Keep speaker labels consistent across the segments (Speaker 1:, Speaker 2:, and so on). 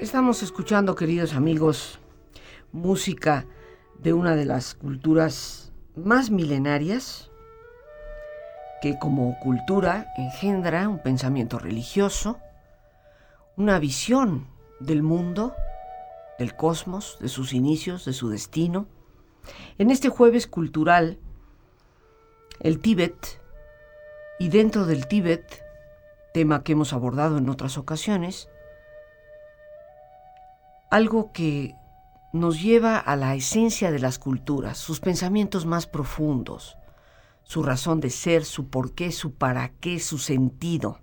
Speaker 1: Estamos escuchando, queridos amigos, música de una de las culturas más milenarias que como cultura engendra un pensamiento religioso, una visión del mundo, del cosmos, de sus inicios, de su destino. En este jueves cultural, el Tíbet, y dentro del Tíbet, tema que hemos abordado en otras ocasiones, algo que nos lleva a la esencia de las culturas, sus pensamientos más profundos, su razón de ser, su por qué, su para qué, su sentido.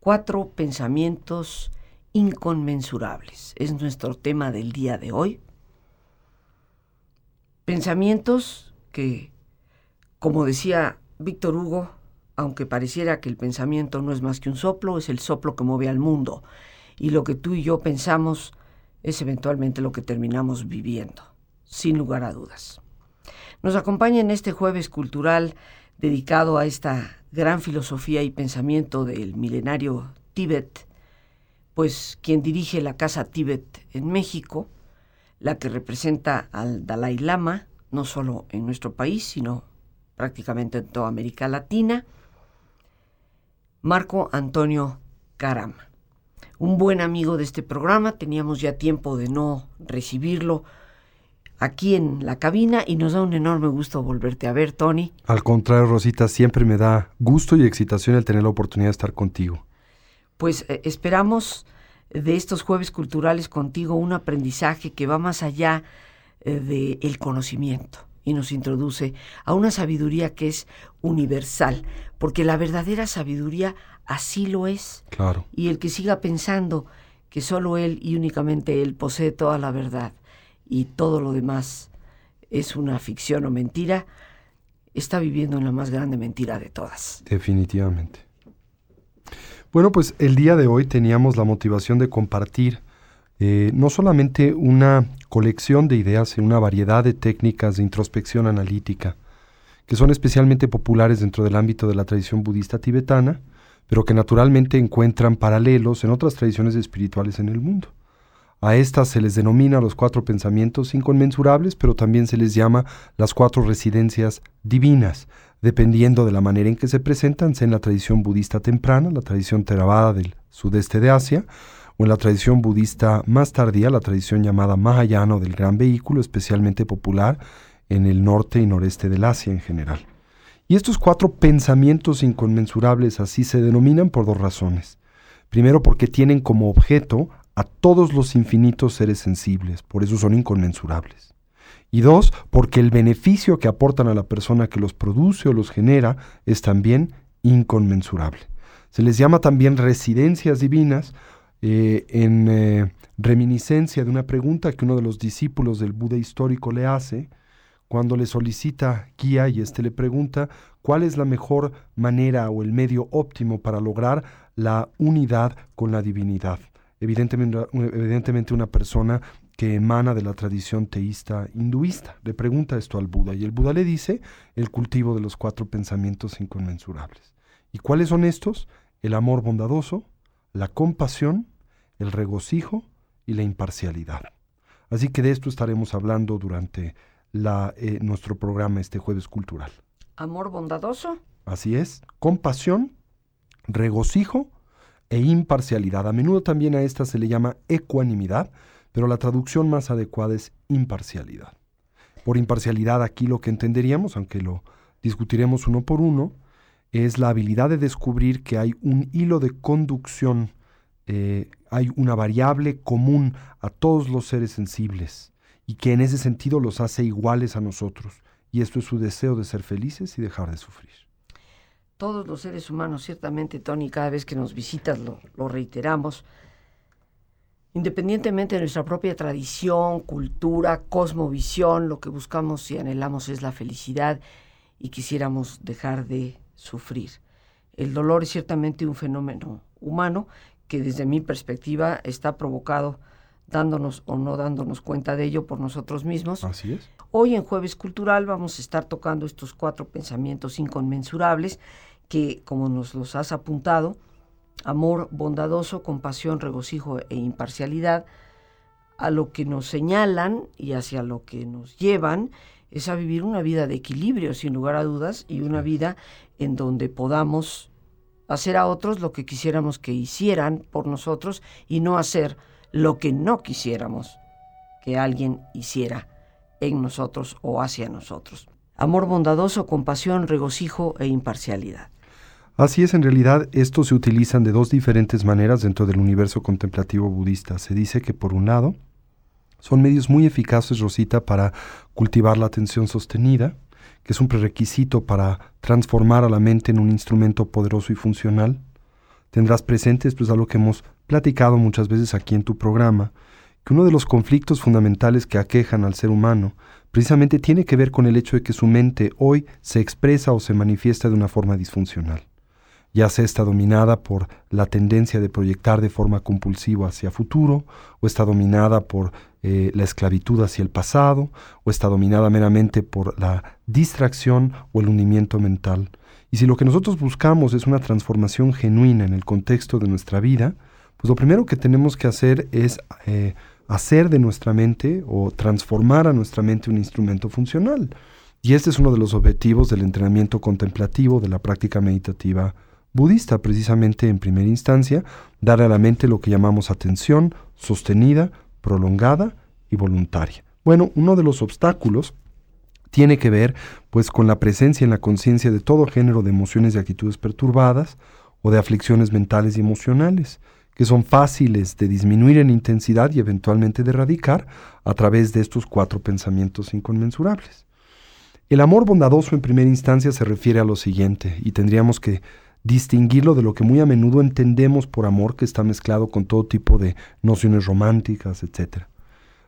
Speaker 1: Cuatro pensamientos inconmensurables. Es nuestro tema del día de hoy. Pensamientos que, como decía Víctor Hugo, aunque pareciera que el pensamiento no es más que un soplo, es el soplo que mueve al mundo y lo que tú y yo pensamos es eventualmente lo que terminamos viviendo, sin lugar a dudas. Nos acompaña en este jueves cultural dedicado a esta gran filosofía y pensamiento del milenario Tíbet, pues quien dirige la Casa Tíbet en México, la que representa al Dalai Lama, no solo en nuestro país, sino prácticamente en toda América Latina, Marco Antonio Carama un buen amigo de este programa. Teníamos ya tiempo de no recibirlo aquí en la cabina y nos da un enorme gusto volverte a ver, Tony.
Speaker 2: Al contrario, Rosita, siempre me da gusto y excitación el tener la oportunidad de estar contigo.
Speaker 1: Pues eh, esperamos de estos jueves culturales contigo un aprendizaje que va más allá eh, del conocimiento y nos introduce a una sabiduría que es universal, porque la verdadera sabiduría así lo es.
Speaker 2: Claro.
Speaker 1: Y el que siga pensando que solo él y únicamente él posee toda la verdad y todo lo demás es una ficción o mentira, está viviendo en la más grande mentira de todas.
Speaker 2: Definitivamente. Bueno, pues el día de hoy teníamos la motivación de compartir eh, no solamente una colección de ideas, sino una variedad de técnicas de introspección analítica, que son especialmente populares dentro del ámbito de la tradición budista tibetana, pero que naturalmente encuentran paralelos en otras tradiciones espirituales en el mundo. A estas se les denomina los cuatro pensamientos inconmensurables, pero también se les llama las cuatro residencias divinas, dependiendo de la manera en que se presentan, sea en la tradición budista temprana, la tradición Theravada del sudeste de Asia, o en la tradición budista más tardía, la tradición llamada Mahayana del gran vehículo, especialmente popular en el norte y noreste del Asia en general. Y estos cuatro pensamientos inconmensurables así se denominan por dos razones. Primero porque tienen como objeto a todos los infinitos seres sensibles, por eso son inconmensurables. Y dos, porque el beneficio que aportan a la persona que los produce o los genera es también inconmensurable. Se les llama también residencias divinas eh, en eh, reminiscencia de una pregunta que uno de los discípulos del Buda histórico le hace, cuando le solicita guía y éste le pregunta cuál es la mejor manera o el medio óptimo para lograr la unidad con la divinidad. Evidentemente, evidentemente una persona que emana de la tradición teísta hinduista. Le pregunta esto al Buda y el Buda le dice el cultivo de los cuatro pensamientos inconmensurables. ¿Y cuáles son estos? El amor bondadoso, la compasión, el regocijo y la imparcialidad. Así que de esto estaremos hablando durante la, eh, nuestro programa este jueves cultural.
Speaker 1: Amor bondadoso.
Speaker 2: Así es, compasión, regocijo e imparcialidad. A menudo también a esta se le llama ecuanimidad, pero la traducción más adecuada es imparcialidad. Por imparcialidad aquí lo que entenderíamos, aunque lo discutiremos uno por uno, es la habilidad de descubrir que hay un hilo de conducción, eh, hay una variable común a todos los seres sensibles y que en ese sentido los hace iguales a nosotros. Y esto es su deseo de ser felices y dejar de sufrir.
Speaker 1: Todos los seres humanos, ciertamente, Tony, cada vez que nos visitas lo, lo reiteramos, independientemente de nuestra propia tradición, cultura, cosmovisión, lo que buscamos y anhelamos es la felicidad y quisiéramos dejar de sufrir. El dolor es ciertamente un fenómeno humano que desde mi perspectiva está provocado dándonos o no dándonos cuenta de ello por nosotros mismos.
Speaker 2: Así es.
Speaker 1: Hoy en Jueves Cultural vamos a estar tocando estos cuatro pensamientos inconmensurables que, como nos los has apuntado, amor bondadoso, compasión, regocijo e imparcialidad, a lo que nos señalan y hacia lo que nos llevan es a vivir una vida de equilibrio, sin lugar a dudas, y una vida en donde podamos hacer a otros lo que quisiéramos que hicieran por nosotros y no hacer lo que no quisiéramos que alguien hiciera en nosotros o hacia nosotros. Amor bondadoso, compasión, regocijo e imparcialidad.
Speaker 2: Así es, en realidad estos se utilizan de dos diferentes maneras dentro del universo contemplativo budista. Se dice que por un lado son medios muy eficaces, Rosita, para cultivar la atención sostenida, que es un prerequisito para transformar a la mente en un instrumento poderoso y funcional. Tendrás presente, esto es algo que hemos platicado muchas veces aquí en tu programa, que uno de los conflictos fundamentales que aquejan al ser humano precisamente tiene que ver con el hecho de que su mente hoy se expresa o se manifiesta de una forma disfuncional. Ya sea está dominada por la tendencia de proyectar de forma compulsiva hacia futuro, o está dominada por eh, la esclavitud hacia el pasado, o está dominada meramente por la distracción o el hundimiento mental. Y si lo que nosotros buscamos es una transformación genuina en el contexto de nuestra vida, pues lo primero que tenemos que hacer es eh, hacer de nuestra mente o transformar a nuestra mente un instrumento funcional. Y este es uno de los objetivos del entrenamiento contemplativo, de la práctica meditativa budista, precisamente en primera instancia, dar a la mente lo que llamamos atención sostenida, prolongada y voluntaria. Bueno, uno de los obstáculos tiene que ver pues con la presencia en la conciencia de todo género de emociones y actitudes perturbadas o de aflicciones mentales y emocionales que son fáciles de disminuir en intensidad y eventualmente de erradicar a través de estos cuatro pensamientos inconmensurables. El amor bondadoso en primera instancia se refiere a lo siguiente, y tendríamos que distinguirlo de lo que muy a menudo entendemos por amor, que está mezclado con todo tipo de nociones románticas, etc.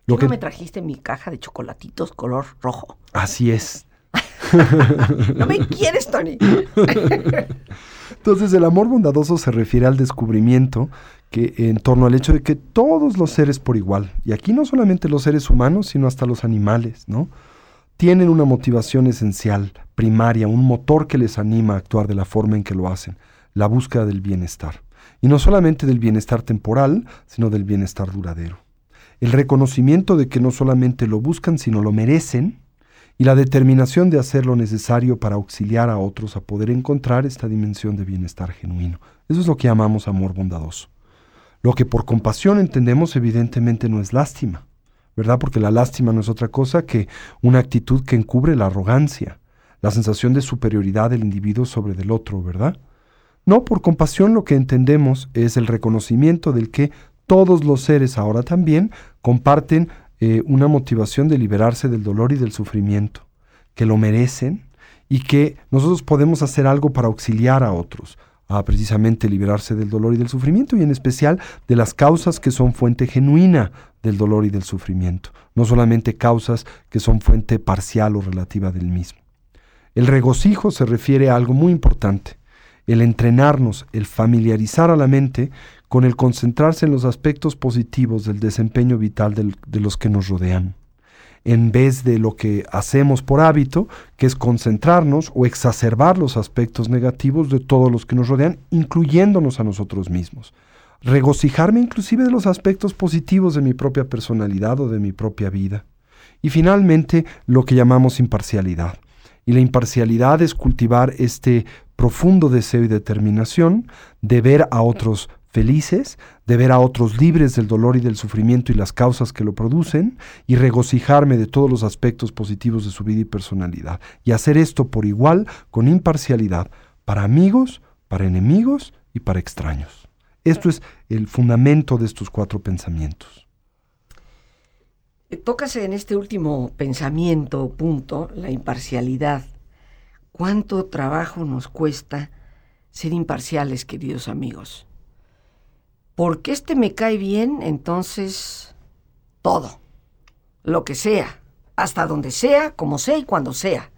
Speaker 1: Lo que... no me trajiste mi caja de chocolatitos color rojo?
Speaker 2: Así es.
Speaker 1: no me quieres, Tony.
Speaker 2: Entonces el amor bondadoso se refiere al descubrimiento que en torno al hecho de que todos los seres por igual, y aquí no solamente los seres humanos, sino hasta los animales, ¿no? Tienen una motivación esencial, primaria, un motor que les anima a actuar de la forma en que lo hacen, la búsqueda del bienestar. Y no solamente del bienestar temporal, sino del bienestar duradero. El reconocimiento de que no solamente lo buscan, sino lo merecen, y la determinación de hacer lo necesario para auxiliar a otros a poder encontrar esta dimensión de bienestar genuino. Eso es lo que llamamos amor bondadoso. Lo que por compasión entendemos evidentemente no es lástima, ¿verdad? Porque la lástima no es otra cosa que una actitud que encubre la arrogancia, la sensación de superioridad del individuo sobre del otro, ¿verdad? No, por compasión lo que entendemos es el reconocimiento del que todos los seres ahora también comparten eh, una motivación de liberarse del dolor y del sufrimiento, que lo merecen y que nosotros podemos hacer algo para auxiliar a otros, a precisamente liberarse del dolor y del sufrimiento y en especial de las causas que son fuente genuina del dolor y del sufrimiento, no solamente causas que son fuente parcial o relativa del mismo. El regocijo se refiere a algo muy importante, el entrenarnos, el familiarizar a la mente con el concentrarse en los aspectos positivos del desempeño vital de los que nos rodean en vez de lo que hacemos por hábito, que es concentrarnos o exacerbar los aspectos negativos de todos los que nos rodean, incluyéndonos a nosotros mismos. Regocijarme inclusive de los aspectos positivos de mi propia personalidad o de mi propia vida. Y finalmente, lo que llamamos imparcialidad. Y la imparcialidad es cultivar este profundo deseo y determinación de ver a otros felices, de ver a otros libres del dolor y del sufrimiento y las causas que lo producen, y regocijarme de todos los aspectos positivos de su vida y personalidad, y hacer esto por igual, con imparcialidad, para amigos, para enemigos y para extraños. Esto es el fundamento de estos cuatro pensamientos.
Speaker 1: Tócase en este último pensamiento, punto, la imparcialidad. ¿Cuánto trabajo nos cuesta ser imparciales, queridos amigos? Porque este me cae bien, entonces todo, lo que sea, hasta donde sea, como sea y cuando sea.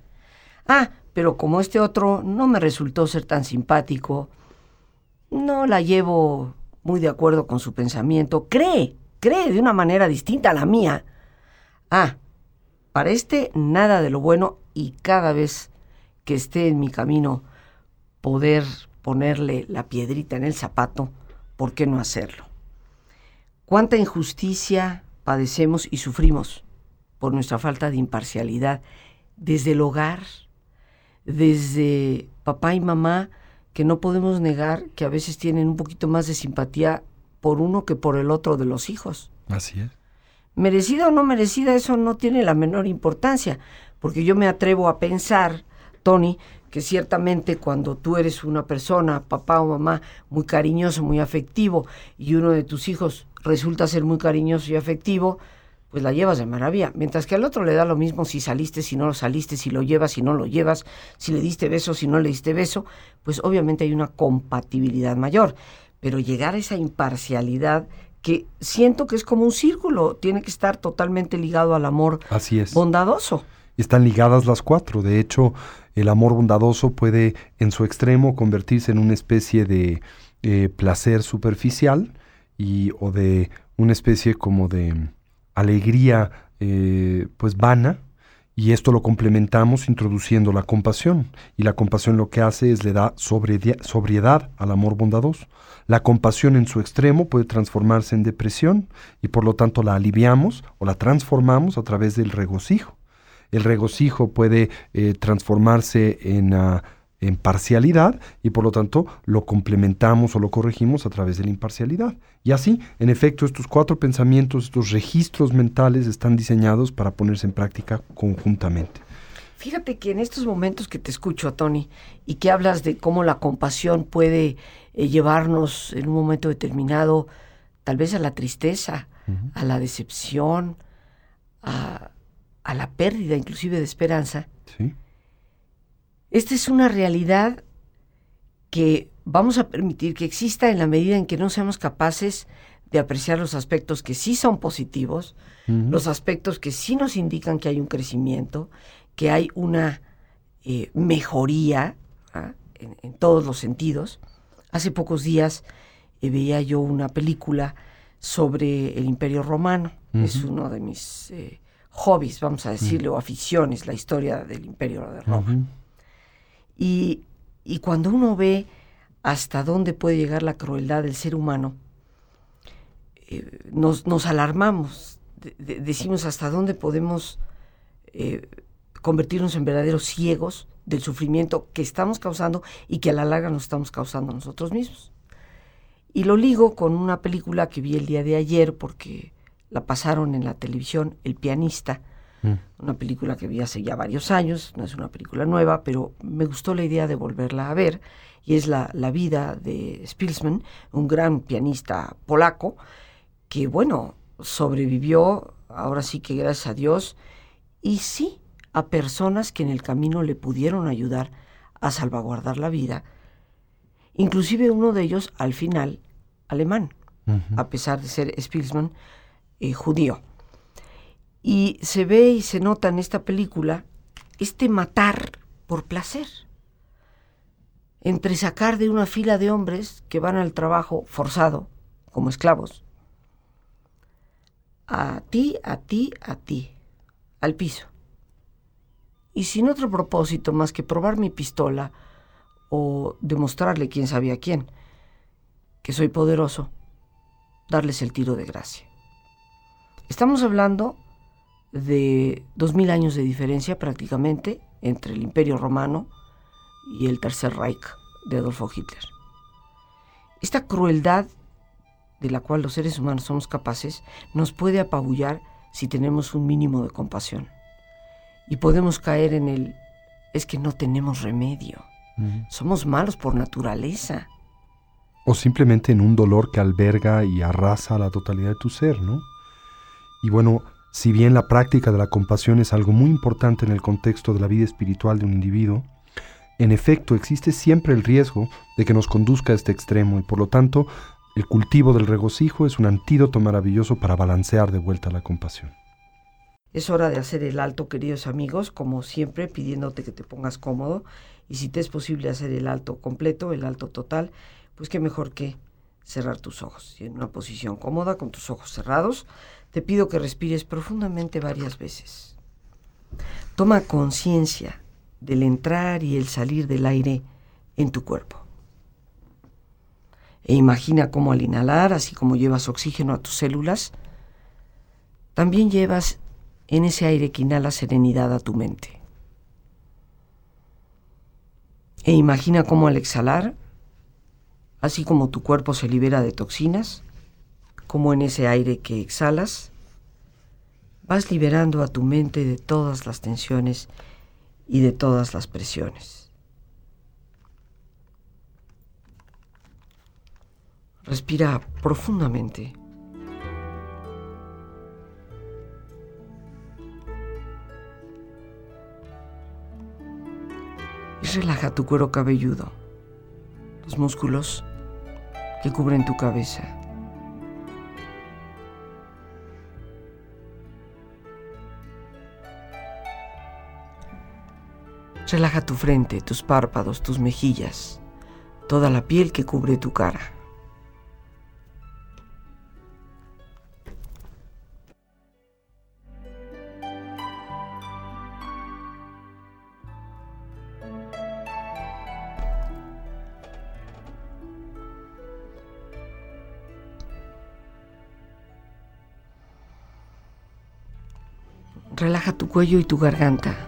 Speaker 1: Ah, pero como este otro no me resultó ser tan simpático, no la llevo muy de acuerdo con su pensamiento, cree, cree de una manera distinta a la mía, Ah, para este nada de lo bueno y cada vez que esté en mi camino poder ponerle la piedrita en el zapato, ¿por qué no hacerlo? ¿Cuánta injusticia padecemos y sufrimos por nuestra falta de imparcialidad desde el hogar, desde papá y mamá, que no podemos negar que a veces tienen un poquito más de simpatía por uno que por el otro de los hijos?
Speaker 2: Así es
Speaker 1: merecida o no merecida, eso no tiene la menor importancia, porque yo me atrevo a pensar, Tony, que ciertamente cuando tú eres una persona, papá o mamá, muy cariñoso, muy afectivo, y uno de tus hijos resulta ser muy cariñoso y afectivo, pues la llevas de maravilla. Mientras que al otro le da lo mismo si saliste, si no lo saliste, si lo llevas, si no lo llevas, si le diste beso, si no le diste beso, pues obviamente hay una compatibilidad mayor. Pero llegar a esa imparcialidad que siento que es como un círculo, tiene que estar totalmente ligado al amor
Speaker 2: Así es.
Speaker 1: bondadoso.
Speaker 2: Están ligadas las cuatro. De hecho, el amor bondadoso puede en su extremo convertirse en una especie de eh, placer superficial y, o de una especie como de alegría eh, pues vana, y esto lo complementamos introduciendo la compasión. Y la compasión lo que hace es le da sobriedad al amor bondadoso. La compasión en su extremo puede transformarse en depresión y por lo tanto la aliviamos o la transformamos a través del regocijo. El regocijo puede eh, transformarse en, ah, en parcialidad y por lo tanto lo complementamos o lo corregimos a través de la imparcialidad. Y así, en efecto, estos cuatro pensamientos, estos registros mentales están diseñados para ponerse en práctica conjuntamente.
Speaker 1: Fíjate que en estos momentos que te escucho, Tony, y que hablas de cómo la compasión puede eh, llevarnos en un momento determinado, tal vez a la tristeza, a la decepción, a, a, la pérdida inclusive de esperanza.
Speaker 2: ¿Sí?
Speaker 1: Esta es una realidad que vamos a permitir que exista en la medida en que no seamos capaces de apreciar los aspectos que sí son positivos, los aspectos que sí nos indican que hay un crecimiento, que hay una eh, mejoría ¿ah? en, todos los sentidos. Hace pocos días eh, veía yo una película sobre el Imperio Romano. Es uno de mis eh, hobbies, vamos a decirlo, o aficiones, la historia del Imperio de Roma. y, cuando uno ve hasta dónde puede llegar la crueldad del ser humano, nos, nos, alarmamos, decimos hasta dónde podemos convertirnos en verdaderos ciegos del sufrimiento que estamos causando y que a la larga nos estamos causando nosotros mismos. Y lo ligo con una película que vi el día de ayer porque la pasaron en la televisión, El pianista, mm. una película que vi hace ya varios años, no es una película nueva, pero me gustó la idea de volverla a ver, y es la, la vida de Spilsman, un gran pianista polaco, que bueno, sobrevivió, ahora sí que gracias a Dios, y sí, a personas que en el camino le pudieron ayudar a salvaguardar la vida, inclusive uno de ellos al final alemán, a pesar de ser Spielman eh, judío. Y se ve y se nota en esta película este matar por placer, entre sacar de una fila de hombres que van al trabajo forzado, como esclavos, a ti, a ti, a ti, al piso y sin otro propósito más que probar mi pistola o demostrarle quién sabía quién, que soy poderoso, darles el tiro de gracia. Estamos hablando de dos mil años de diferencia prácticamente entre el Imperio Romano y el Tercer Reich de Adolfo Hitler. Esta crueldad de la cual los seres humanos somos capaces, nos puede apabullar si tenemos un mínimo de compasión. Y podemos caer en el, es que no tenemos remedio. Somos malos por naturaleza.
Speaker 2: O simplemente en un dolor que alberga y arrasa la totalidad de tu ser, ¿no? Y bueno, si bien la práctica de la compasión es algo muy importante en el contexto de la vida espiritual de un individuo, en efecto existe siempre el riesgo de que nos conduzca a este extremo y por lo tanto el cultivo del regocijo es un antídoto maravilloso para balancear de vuelta la compasión.
Speaker 1: Es hora de hacer el alto, queridos amigos, como siempre, pidiéndote que te pongas cómodo y si te es posible hacer el alto completo, el alto total, pues qué mejor que cerrar tus ojos. Y en una posición cómoda, con tus ojos cerrados, te pido que respires profundamente varias veces. Toma conciencia del entrar y el salir del aire en tu cuerpo. E imagina cómo al inhalar, así como llevas oxígeno a tus células, también llevas en ese aire que inhala serenidad a tu mente. E imagina cómo al exhalar, así como tu cuerpo se libera de toxinas, como en ese aire que exhalas, vas liberando a tu mente de todas las tensiones y de todas las presiones. Respira profundamente. Y relaja tu cuero cabelludo, los músculos que cubren tu cabeza. Relaja tu frente, tus párpados, tus mejillas, toda la piel que cubre tu cara. Relaja tu cuello y tu garganta.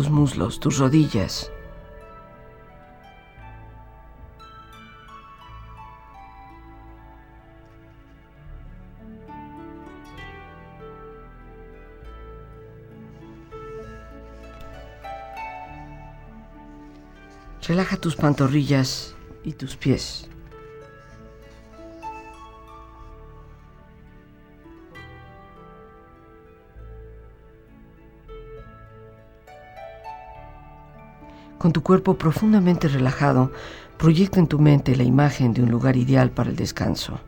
Speaker 1: Tus muslos, tus rodillas, Relaja tus pantorrillas y tus pies. Con tu cuerpo profundamente relajado, proyecta en tu mente la imagen de un lugar ideal para el descanso.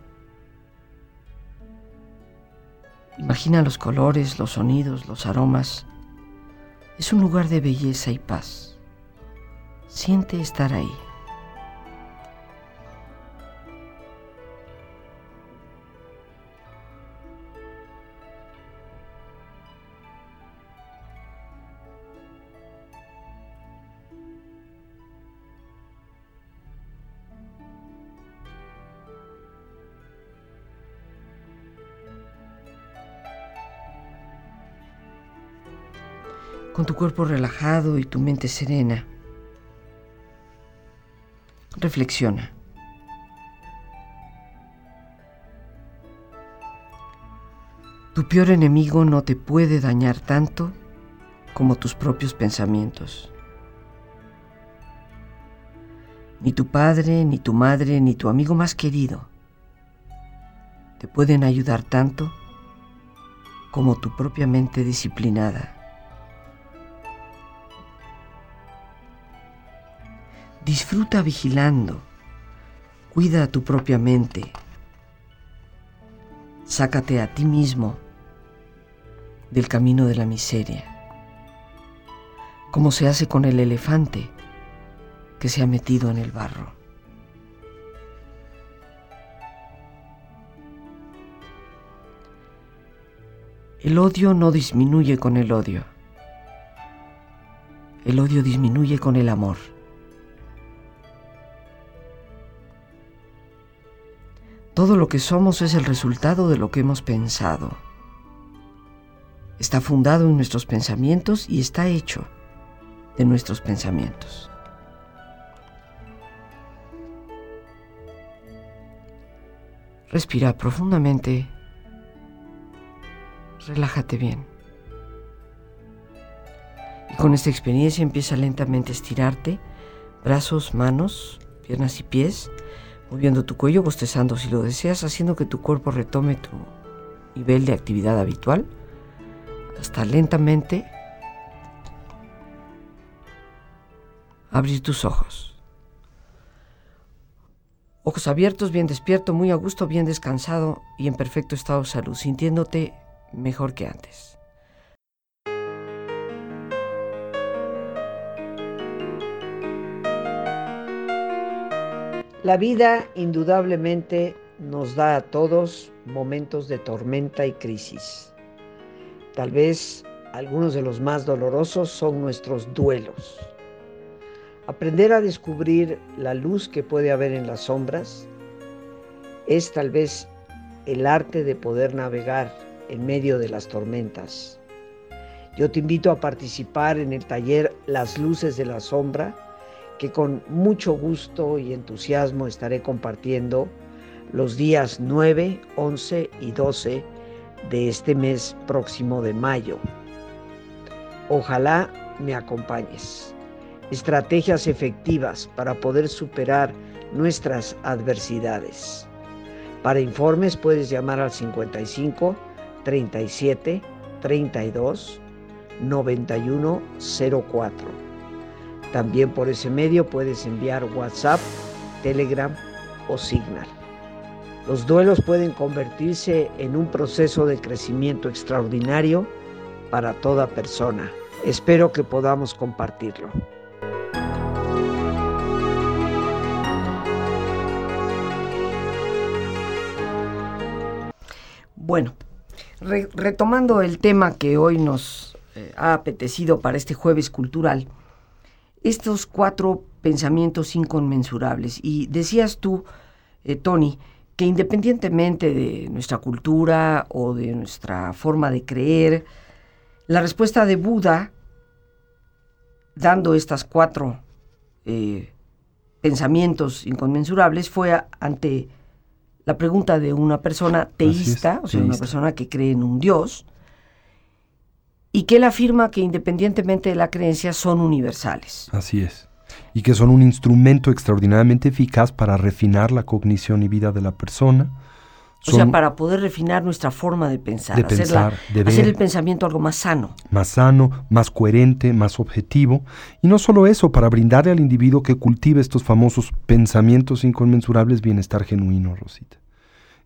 Speaker 1: Imagina los colores, los sonidos, los aromas. Es un lugar de belleza y paz. Siente estar ahí. Cuerpo relajado y tu mente serena. Reflexiona. Tu peor enemigo no te puede dañar tanto como tus propios pensamientos. Ni tu padre, ni tu madre, ni tu amigo más querido te pueden ayudar tanto como tu propia mente disciplinada. Disfruta vigilando, cuida tu propia mente, sácate a ti mismo del camino de la miseria, como se hace con el elefante que se ha metido en el barro. El odio no disminuye con el odio. El odio disminuye con el amor. Todo lo que somos es el resultado de lo que hemos pensado. Está fundado en nuestros pensamientos y está hecho de nuestros pensamientos. Respira profundamente. Relájate bien. Y con esta experiencia empieza lentamente a estirarte, brazos, manos, piernas y pies, moviendo tu cuello, bostezando si lo deseas, haciendo que tu cuerpo retome tu nivel de actividad habitual, hasta lentamente abrir tus ojos. Ojos abiertos, bien despierto, muy a gusto, bien descansado y en perfecto estado de salud, sintiéndote mejor que antes. La vida indudablemente nos da a todos momentos de tormenta y crisis. Tal vez algunos de los más dolorosos son nuestros duelos. Aprender a descubrir la luz que puede haber en las sombras es tal vez el arte de poder navegar en medio de las tormentas. Yo te invito a participar en el taller Las luces de la sombra que con mucho gusto y entusiasmo estaré compartiendo los días 9, 11 y 12 de este mes próximo de mayo. Ojalá me acompañes. Estrategias efectivas para poder superar nuestras adversidades. Para informes puedes llamar al 55 37 32 91 04. También por ese medio puedes enviar WhatsApp, Telegram o Signal. Los duelos pueden convertirse en un proceso de crecimiento extraordinario para toda persona. Espero que podamos compartirlo. Bueno, retomando el tema que hoy nos eh, ha apetecido para este jueves cultural, estos cuatro pensamientos inconmensurables. Y decías tú, eh, Tony, que independientemente de nuestra cultura o de nuestra forma de creer, la respuesta de Buda, dando estas cuatro eh, pensamientos inconmensurables, fue ante la pregunta de una persona teísta, o sea, una persona que cree en un Dios, y que él afirma que independientemente de la creencia son universales.
Speaker 2: Así es. Y que son un instrumento extraordinariamente eficaz para refinar la cognición y vida de la persona.
Speaker 1: o sea, para poder refinar nuestra forma de pensar,
Speaker 2: de pensar de
Speaker 1: hacer el pensamiento algo más sano.
Speaker 2: Más sano, más coherente, más objetivo. Y no solo eso, para brindarle al individuo que cultive estos famosos pensamientos inconmensurables bienestar genuino, Rosita.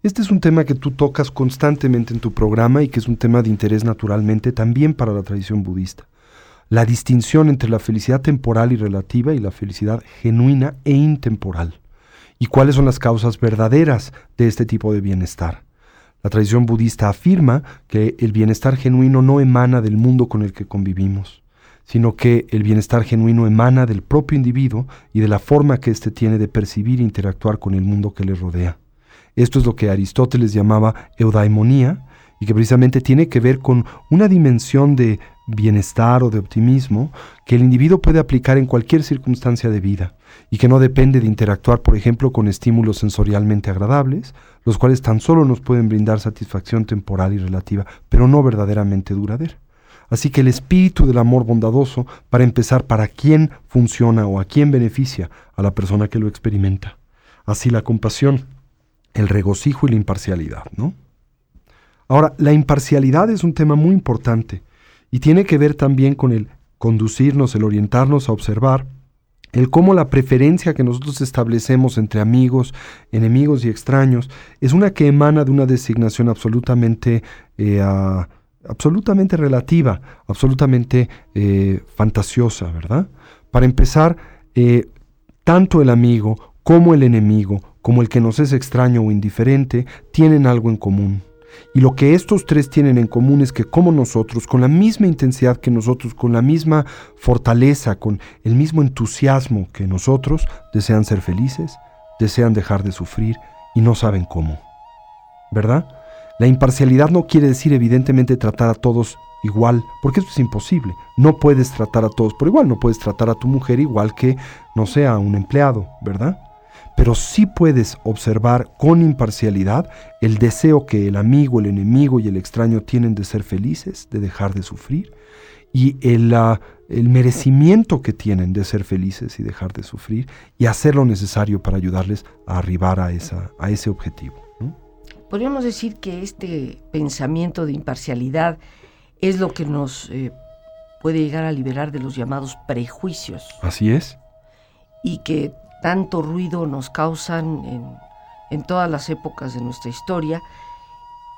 Speaker 2: Este es un tema que tú tocas constantemente en tu programa y que es un tema de interés naturalmente también para la tradición budista. La distinción entre la felicidad temporal y relativa y la felicidad genuina e intemporal. Y cuáles son las causas verdaderas de este tipo de bienestar. La tradición budista afirma que el bienestar genuino no emana del mundo con el que convivimos, sino que el bienestar genuino emana del propio individuo y de la forma que éste tiene de percibir e interactuar con el mundo que le rodea. Esto es lo que Aristóteles llamaba eudaimonía y que precisamente tiene que ver con una dimensión de bienestar o de optimismo que el individuo puede aplicar en cualquier circunstancia de vida y que no depende de interactuar, por ejemplo, con estímulos sensorialmente agradables, los cuales tan solo nos pueden brindar satisfacción temporal y relativa, pero no verdaderamente duradera. Así que el espíritu del amor bondadoso, para empezar, ¿para quién funciona o a quién beneficia? A la persona que lo experimenta. Así la compasión, el regocijo y la imparcialidad, ¿no? Ahora, la imparcialidad es un tema muy importante y tiene que ver también con el conducirnos, el orientarnos a observar el cómo la preferencia que nosotros establecemos entre amigos, enemigos y extraños es una que emana de una designación absolutamente, eh, absolutamente relativa, absolutamente eh, fantasiosa, ¿verdad? Para empezar, eh, tanto el amigo como el enemigo, como el que nos es extraño o indiferente, tienen algo en común. Y lo que estos tres tienen en común es que como nosotros, con la misma intensidad que nosotros, con la misma fortaleza, con el mismo entusiasmo que nosotros, desean ser felices, desean dejar de sufrir y no saben cómo. ¿Verdad? La imparcialidad no quiere decir evidentemente tratar a todos igual, porque eso es imposible. No puedes tratar a todos por igual, no puedes tratar a tu mujer igual que, no sea, a un empleado, ¿verdad? Pero sí puedes observar con imparcialidad el deseo que el amigo, el enemigo y el extraño tienen de ser felices, de dejar de sufrir, y el, ah, el merecimiento que tienen de ser felices y dejar de sufrir, y hacer lo necesario para ayudarles a arribar a, esa, a ese objetivo.
Speaker 1: Podríamos decir que este pensamiento de imparcialidad es lo que nos eh, puede llegar a liberar de los llamados prejuicios.
Speaker 2: Así es.
Speaker 1: Y que tanto ruido nos causan en, todas las épocas de nuestra historia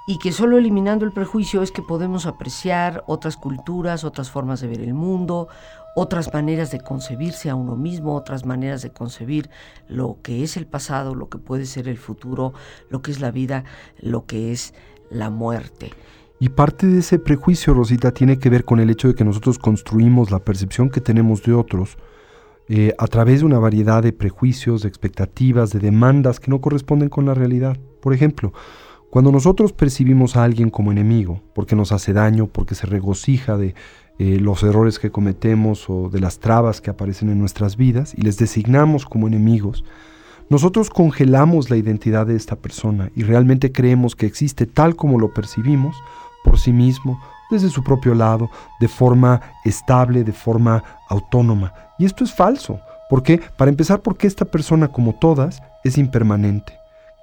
Speaker 1: y que solo eliminando el prejuicio es que podemos apreciar otras culturas, otras formas de ver el mundo, otras maneras de concebirse a uno mismo, otras maneras de concebir lo que es el pasado, lo que puede ser el futuro, lo que es la vida, lo que es la muerte.
Speaker 2: Y parte de ese prejuicio, Rosita, tiene que ver con el hecho de que nosotros construimos la percepción que tenemos de otros eh, a través de una variedad de prejuicios, de expectativas, de demandas que no corresponden con la realidad. Por ejemplo, cuando nosotros percibimos a alguien como enemigo, porque nos hace daño, porque se regocija de eh, los errores que cometemos o de las trabas que aparecen en nuestras vidas y les designamos como enemigos, nosotros congelamos la identidad de esta persona y realmente creemos que existe tal como lo percibimos por sí mismo desde su propio lado, de forma estable, de forma autónoma. Y esto es falso. ¿Por qué? Para empezar, porque esta persona, como todas, es impermanente.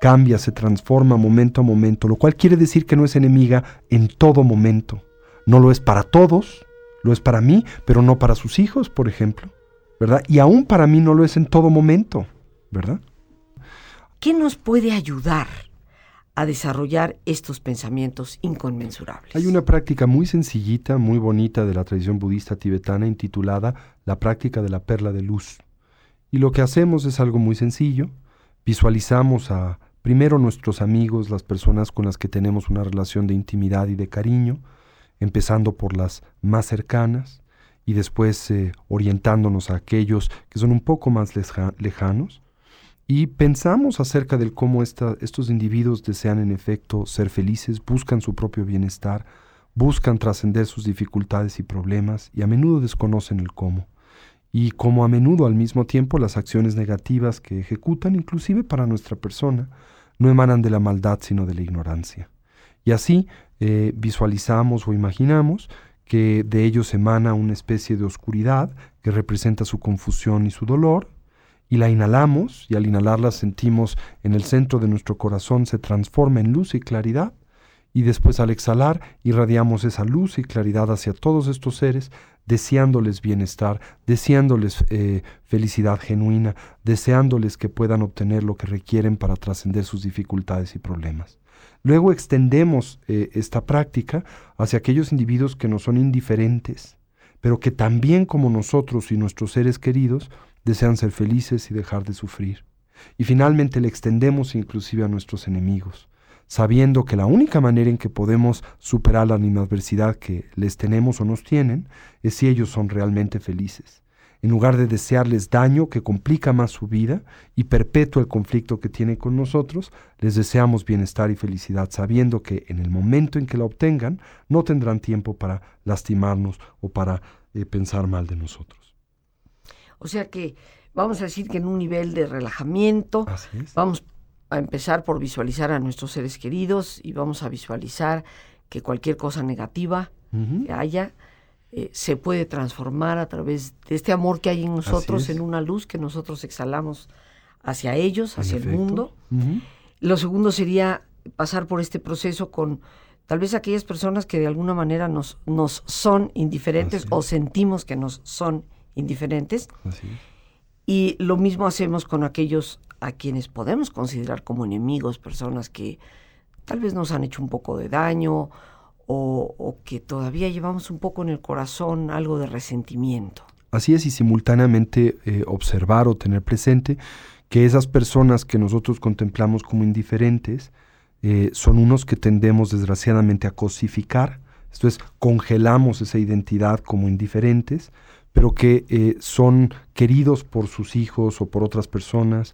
Speaker 2: Cambia, se transforma momento a momento, lo cual quiere decir que no es enemiga en todo momento. No lo es para todos, lo es para mí, pero no para sus hijos, por ejemplo. ¿Verdad? Y aún para mí no lo es en todo momento, ¿verdad?
Speaker 1: ¿Qué nos puede ayudar a desarrollar estos pensamientos inconmensurables.
Speaker 2: Hay una práctica muy sencillita, muy bonita de la tradición budista tibetana intitulada la práctica de la perla de luz. Y lo que hacemos es algo muy sencillo. Visualizamos a primero nuestros amigos, las personas con las que tenemos una relación de intimidad y de cariño, empezando por las más cercanas y después eh, orientándonos a aquellos que son un poco más lejanos y pensamos acerca de cómo estos individuos desean en efecto ser felices, buscan su propio bienestar, buscan trascender sus dificultades y problemas y a menudo desconocen el cómo. Y como a menudo al mismo tiempo las acciones negativas que ejecutan, inclusive para nuestra persona, no emanan de la maldad sino de la ignorancia. Y así eh, visualizamos o imaginamos que de ellos emana una especie de oscuridad que representa su confusión y su dolor, y la inhalamos y al inhalarla sentimos en el centro de nuestro corazón se transforma en luz y claridad y después al exhalar irradiamos esa luz y claridad hacia todos estos seres deseándoles bienestar, deseándoles eh, felicidad genuina, deseándoles que puedan obtener lo que requieren para trascender sus dificultades y problemas. Luego extendemos eh, esta práctica hacia aquellos individuos que nos son indiferentes, pero que también como nosotros y nuestros seres queridos desean ser felices y dejar de sufrir. Y finalmente le extendemos inclusive a nuestros enemigos, sabiendo que la única manera en que podemos superar la adversidad que les tenemos o nos tienen es si ellos son realmente felices. en lugar de desearles daño que complica más su vida y perpetúa el conflicto que tiene con nosotros, les deseamos bienestar y felicidad, sabiendo que en el momento en que la obtengan, no tendrán tiempo para lastimarnos o para eh, pensar mal de nosotros.
Speaker 1: O sea que vamos a decir que en un nivel de relajamiento, vamos a empezar por visualizar a nuestros seres queridos y vamos a visualizar que cualquier cosa negativa que haya, eh, se puede transformar a través de este amor que hay en nosotros, en una luz que nosotros exhalamos hacia ellos, hacia el mundo. Lo segundo sería pasar por este proceso con tal vez aquellas personas que de alguna manera nos, nos son indiferentes o sentimos que nos son indiferentes. Y lo mismo hacemos con aquellos a quienes podemos considerar como enemigos, personas que tal vez nos han hecho un poco de daño o, que todavía llevamos un poco en el corazón algo de resentimiento.
Speaker 2: Así es, y simultáneamente eh, observar o tener presente que esas personas que nosotros contemplamos como indiferentes eh, son unos que tendemos desgraciadamente a cosificar, esto es, congelamos esa identidad como indiferentes, pero que eh, son queridos por sus hijos o por otras personas,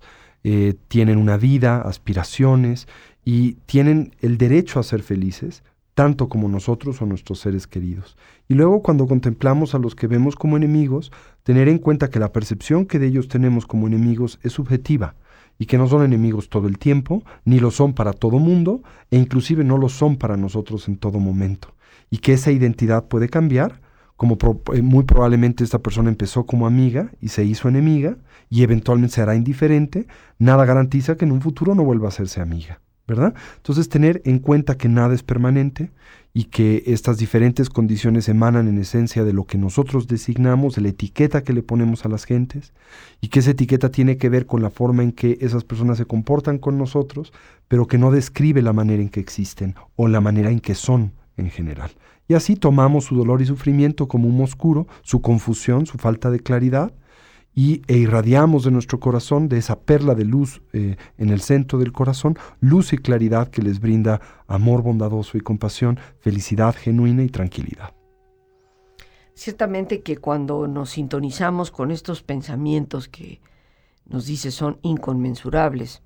Speaker 2: tienen una vida, aspiraciones y tienen el derecho a ser felices, tanto como nosotros o nuestros seres queridos. Y luego cuando contemplamos a los que vemos como enemigos, tener en cuenta que la percepción que de ellos tenemos como enemigos es subjetiva y que no son enemigos todo el tiempo, ni lo son para todo mundo, e inclusive no lo son para nosotros en todo momento. Y que esa identidad puede cambiar, como eh, muy probablemente esta persona empezó como amiga y se hizo enemiga, y eventualmente será indiferente, nada garantiza que en un futuro no vuelva a hacerse amiga. ¿verdad? Entonces tener en cuenta que nada es permanente y que estas diferentes condiciones emanan en esencia de lo que nosotros designamos, de la etiqueta que le ponemos a las gentes, y que esa etiqueta tiene que ver con la forma en que esas personas se comportan con nosotros, pero que no describe la manera en que existen o la manera en que son en general. Y así tomamos su dolor y sufrimiento como un oscuro, su confusión, su falta de claridad, y, e irradiamos de nuestro corazón, de esa perla de luz eh, en el centro del corazón, luz y claridad que les brinda amor bondadoso y compasión, felicidad genuina y tranquilidad.
Speaker 1: Ciertamente que cuando nos sintonizamos con estos pensamientos que nos dice son inconmensurables,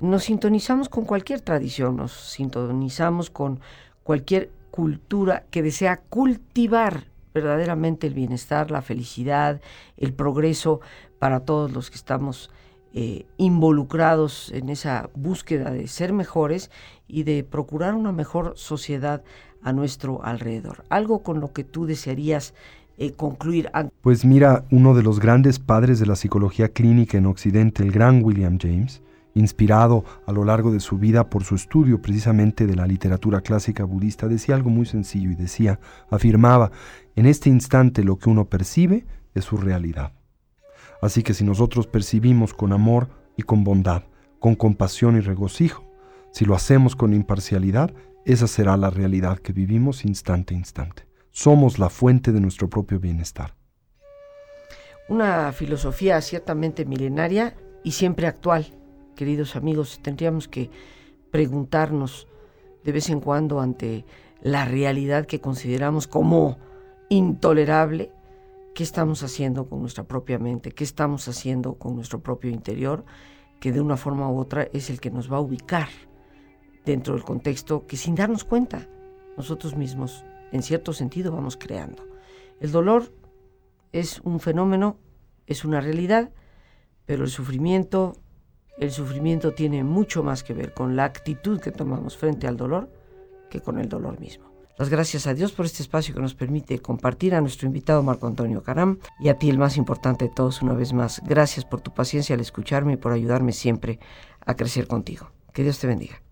Speaker 1: nos sintonizamos con cualquier tradición, nos sintonizamos con cualquier cultura que desea cultivar verdaderamente el bienestar, la felicidad, el progreso para todos los que estamos eh, involucrados en esa búsqueda de ser mejores y de procurar una mejor sociedad a nuestro alrededor. Algo con lo que tú desearías eh, concluir.
Speaker 2: Pues mira, uno de los grandes padres de la psicología clínica en Occidente, el gran William James, inspirado a lo largo de su vida por su estudio precisamente de la literatura clásica budista, decía algo muy sencillo y decía, afirmaba, en este instante lo que uno percibe es su realidad. Así que si nosotros percibimos con amor y con bondad, con compasión y regocijo, si lo hacemos con imparcialidad, esa será la realidad que vivimos instante a instante. Somos la fuente de nuestro propio bienestar.
Speaker 1: Una filosofía ciertamente milenaria y siempre actual queridos amigos, tendríamos que preguntarnos de vez en cuando ante la realidad que consideramos como intolerable, qué estamos haciendo con nuestra propia mente, qué estamos haciendo con nuestro propio interior, que de una forma u otra es el que nos va a ubicar dentro del contexto que sin darnos cuenta nosotros mismos en cierto sentido vamos creando. El dolor es un fenómeno, es una realidad, pero el sufrimiento el sufrimiento tiene mucho más que ver con la actitud que tomamos frente al dolor que con el dolor mismo. Las gracias a Dios por este espacio que nos permite compartir a nuestro invitado Marco Antonio Caram y a ti el más importante de todos una vez más. Gracias por tu paciencia al escucharme y por ayudarme siempre a crecer contigo. Que Dios te bendiga.